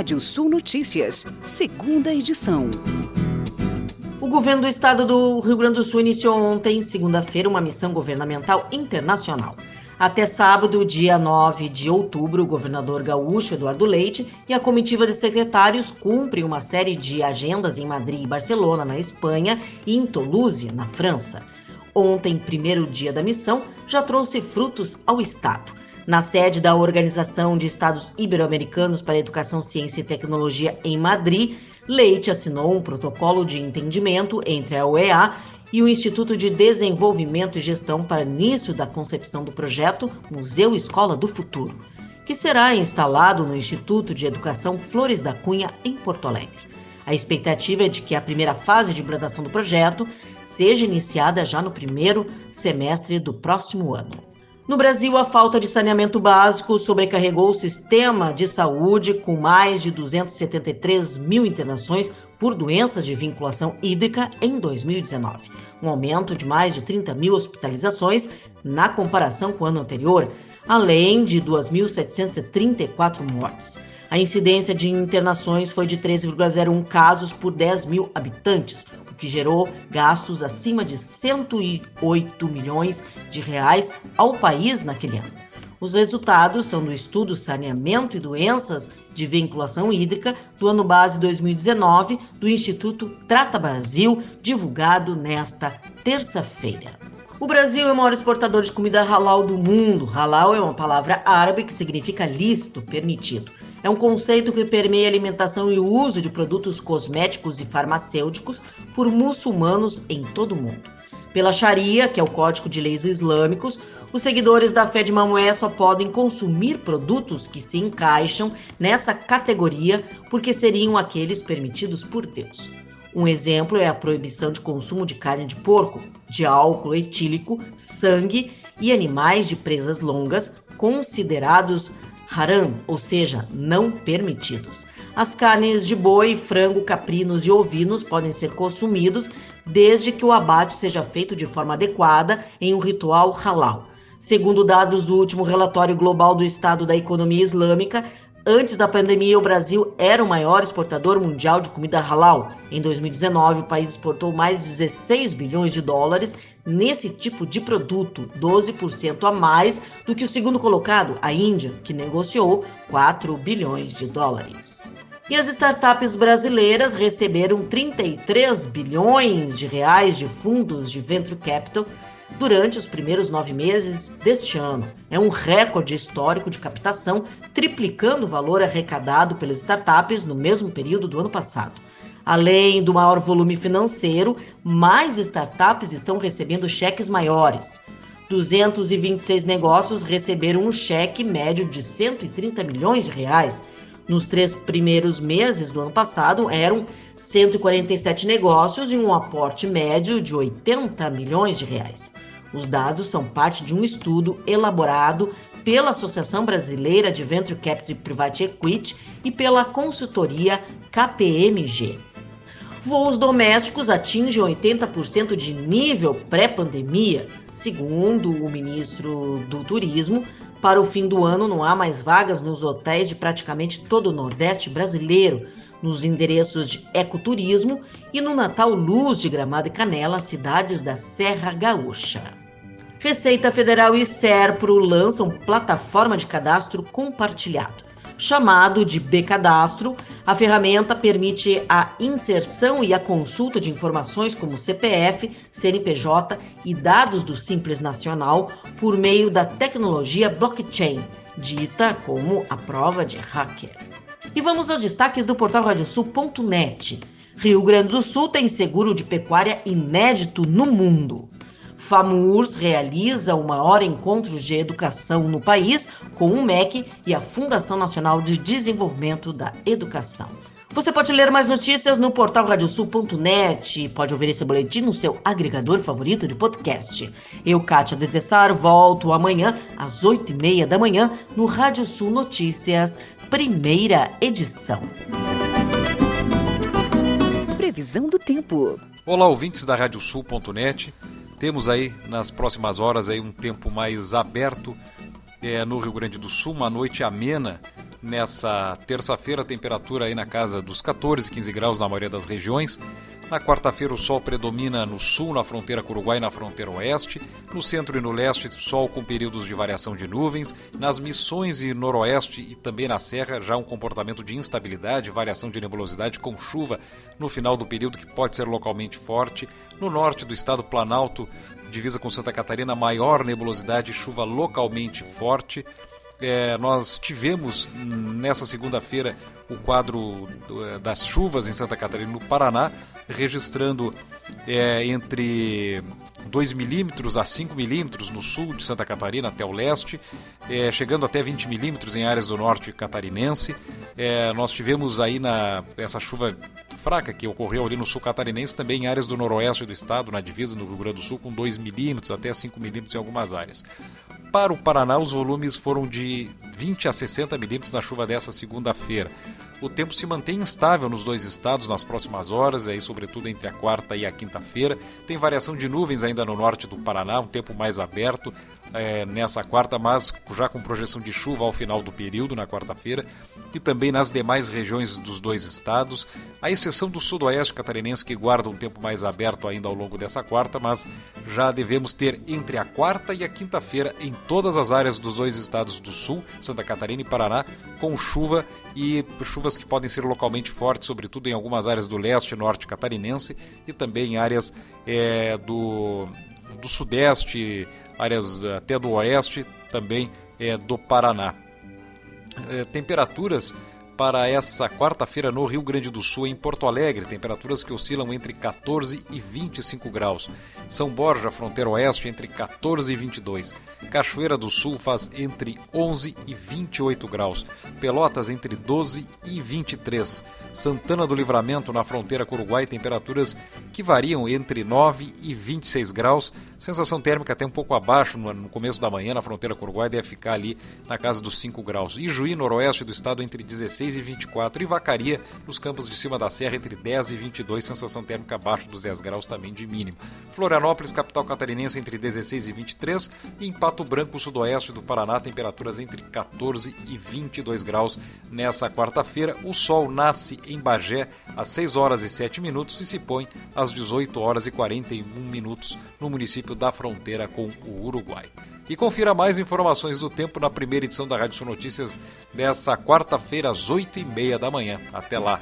Rádio Sul Notícias, segunda edição. O governo do estado do Rio Grande do Sul iniciou ontem, segunda-feira, uma missão governamental internacional. Até sábado, dia 9 de outubro, o governador gaúcho Eduardo Leite e a comitiva de secretários cumprem uma série de agendas em Madrid e Barcelona, na Espanha, e em Toulouse, na França. Ontem, primeiro dia da missão, já trouxe frutos ao estado. Na sede da Organização de Estados Ibero-Americanos para Educação, Ciência e Tecnologia em Madrid, Leite assinou um protocolo de entendimento entre a UEA e o Instituto de Desenvolvimento e Gestão para início da concepção do projeto Museu Escola do Futuro, que será instalado no Instituto de Educação Flores da Cunha, em Porto Alegre. A expectativa é de que a primeira fase de implantação do projeto seja iniciada já no primeiro semestre do próximo ano. No Brasil, a falta de saneamento básico sobrecarregou o sistema de saúde, com mais de 273 mil internações por doenças de vinculação hídrica em 2019, um aumento de mais de 30 mil hospitalizações na comparação com o ano anterior, além de 2.734 mortes. A incidência de internações foi de 13,01 casos por 10 mil habitantes, que gerou gastos acima de 108 milhões de reais ao país naquele ano. Os resultados são do estudo Saneamento e Doenças de Vinculação Hídrica do ano base 2019 do Instituto Trata Brasil, divulgado nesta terça-feira. O Brasil é o maior exportador de comida halal do mundo. Halal é uma palavra árabe que significa lícito, permitido. É um conceito que permeia a alimentação e o uso de produtos cosméticos e farmacêuticos por muçulmanos em todo o mundo. Pela Sharia, que é o Código de Leis Islâmicos, os seguidores da fé de Maomé só podem consumir produtos que se encaixam nessa categoria porque seriam aqueles permitidos por Deus. Um exemplo é a proibição de consumo de carne de porco, de álcool etílico, sangue e animais de presas longas, considerados haram, ou seja, não permitidos. As carnes de boi, frango, caprinos e ovinos podem ser consumidos desde que o abate seja feito de forma adequada em um ritual halal. Segundo dados do último relatório global do Estado da Economia Islâmica, Antes da pandemia, o Brasil era o maior exportador mundial de comida halal. Em 2019, o país exportou mais de 16 bilhões de dólares nesse tipo de produto, 12% a mais do que o segundo colocado, a Índia, que negociou 4 bilhões de dólares. E as startups brasileiras receberam 33 bilhões de reais de fundos de venture capital durante os primeiros nove meses deste ano. É um recorde histórico de captação, triplicando o valor arrecadado pelas startups no mesmo período do ano passado. Além do maior volume financeiro, mais startups estão recebendo cheques maiores. 226 negócios receberam um cheque médio de 130 milhões de reais. Nos três primeiros meses do ano passado, eram 147 negócios e um aporte médio de 80 milhões de reais. Os dados são parte de um estudo elaborado pela Associação Brasileira de Venture Capital Private Equity e pela consultoria KPMG. Voos domésticos atingem 80% de nível pré-pandemia, segundo o ministro do Turismo. Para o fim do ano, não há mais vagas nos hotéis de praticamente todo o Nordeste brasileiro, nos endereços de ecoturismo e no Natal Luz de Gramado e Canela, cidades da Serra Gaúcha. Receita Federal e Serpro lançam plataforma de cadastro compartilhado. Chamado de B-Cadastro, a ferramenta permite a inserção e a consulta de informações como CPF, CNPJ e dados do Simples Nacional por meio da tecnologia blockchain, dita como a prova de hacker. E vamos aos destaques do portal radiosul.net. Rio Grande do Sul tem seguro de pecuária inédito no mundo. FAMURS realiza o maior encontro de educação no país com o MEC e a Fundação Nacional de Desenvolvimento da Educação. Você pode ler mais notícias no portal radiosul.net. Pode ouvir esse boletim no seu agregador favorito de podcast. Eu, Kátia Desessar, volto amanhã às oito e meia da manhã no Rádio Sul Notícias, primeira edição. Previsão do tempo. Olá, ouvintes da Radiosul.net. Temos aí nas próximas horas aí um tempo mais aberto é, no Rio Grande do Sul, uma noite amena Nessa terça-feira, temperatura aí na casa dos 14, 15 graus na maioria das regiões. Na quarta-feira, o sol predomina no sul, na fronteira com o Uruguai e na fronteira oeste. No centro e no leste, sol com períodos de variação de nuvens. Nas missões e noroeste e também na serra, já um comportamento de instabilidade, variação de nebulosidade com chuva no final do período que pode ser localmente forte. No norte do estado Planalto, divisa com Santa Catarina, maior nebulosidade e chuva localmente forte. É, nós tivemos nessa segunda-feira o quadro é, das chuvas em Santa Catarina, no Paraná, registrando é, entre 2 milímetros a 5 milímetros no sul de Santa Catarina até o leste, é, chegando até 20 milímetros em áreas do norte catarinense. É, nós tivemos aí na, essa chuva fraca que ocorreu ali no sul catarinense, também em áreas do noroeste do estado, na divisa no Rio Grande do Sul, com 2 milímetros até 5 milímetros em algumas áreas. Para o Paraná, os volumes foram de 20 a 60 milímetros na chuva dessa segunda-feira. O tempo se mantém instável nos dois estados nas próximas horas, aí sobretudo entre a quarta e a quinta-feira. Tem variação de nuvens ainda no norte do Paraná, um tempo mais aberto é, nessa quarta, mas já com projeção de chuva ao final do período, na quarta-feira, e também nas demais regiões dos dois estados, à exceção do sudoeste catarinense, que guarda um tempo mais aberto ainda ao longo dessa quarta, mas já devemos ter entre a quarta e a quinta-feira em todas as áreas dos dois estados do sul, Santa Catarina e Paraná, com chuva e chuvas que podem ser localmente fortes, sobretudo em algumas áreas do leste norte catarinense e também em áreas é, do, do sudeste, áreas até do oeste, também é, do Paraná. É, temperaturas para essa quarta-feira no Rio Grande do Sul, em Porto Alegre, temperaturas que oscilam entre 14 e 25 graus. São Borja, fronteira oeste, entre 14 e 22. Cachoeira do Sul faz entre 11 e 28 graus. Pelotas, entre 12 e 23. Santana do Livramento, na fronteira com o Uruguai, temperaturas que variam entre 9 e 26 graus. Sensação térmica até um pouco abaixo no, começo da manhã, na fronteira com o Uruguai, deve ficar ali na casa dos 5 graus. Ijuí, noroeste do estado, entre 16 e 24. E Vacaria, nos campos de cima da serra, entre 10 e 22. Sensação térmica abaixo dos 10 graus também de mínimo. Florianópolis, capital catarinense, entre 16 e 23. E em Pato Branco, sudoeste do Paraná, temperaturas entre 14 e 22 graus nessa quarta-feira. O sol nasce em Bagé às 6 horas e 7 minutos e se põe às 18 horas e 41 minutos no município da fronteira com o Uruguai. E confira mais informações do tempo na primeira edição da Rádio Sul Notícias dessa quarta-feira às 8 e meia da manhã. Até lá!